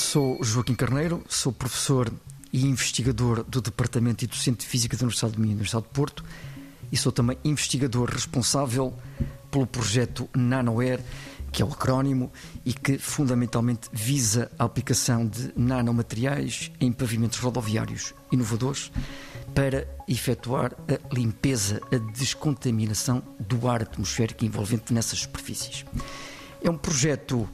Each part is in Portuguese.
Sou Joaquim Carneiro, sou professor e investigador do Departamento e Docente de Física da Universidade de Minho, Universidade de Porto, e sou também investigador responsável pelo projeto NanoAir, que é o acrónimo e que fundamentalmente visa a aplicação de nanomateriais em pavimentos rodoviários inovadores para efetuar a limpeza, a descontaminação do ar atmosférico envolvente nessas superfícies. É um projeto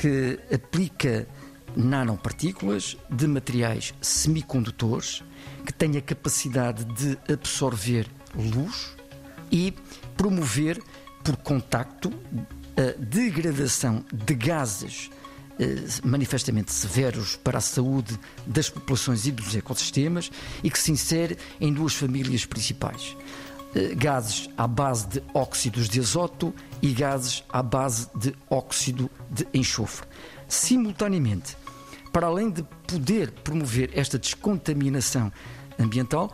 que aplica nanopartículas de materiais semicondutores que têm a capacidade de absorver luz e promover por contacto a degradação de gases eh, manifestamente severos para a saúde das populações e dos ecossistemas e que se insere em duas famílias principais. Eh, gases à base de óxidos de azoto e gases à base de óxido de enxofre. Simultaneamente, para além de poder promover esta descontaminação ambiental,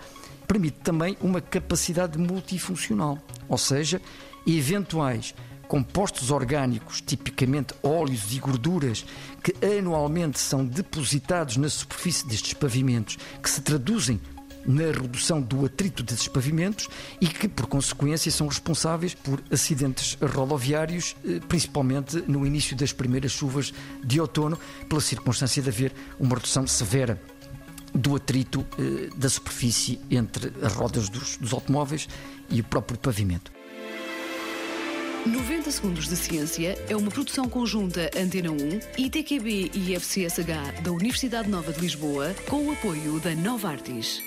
permite também uma capacidade multifuncional, ou seja, eventuais compostos orgânicos, tipicamente óleos e gorduras, que anualmente são depositados na superfície destes pavimentos, que se traduzem na redução do atrito desses pavimentos e que, por consequência, são responsáveis por acidentes rodoviários, eh, principalmente no início das primeiras chuvas de outono, pela circunstância de haver uma redução severa do atrito eh, da superfície entre as rodas dos, dos automóveis e o próprio pavimento. 90 Segundos de Ciência é uma produção conjunta Antena 1, ITQB e FCSH da Universidade Nova de Lisboa, com o apoio da Nova Artis.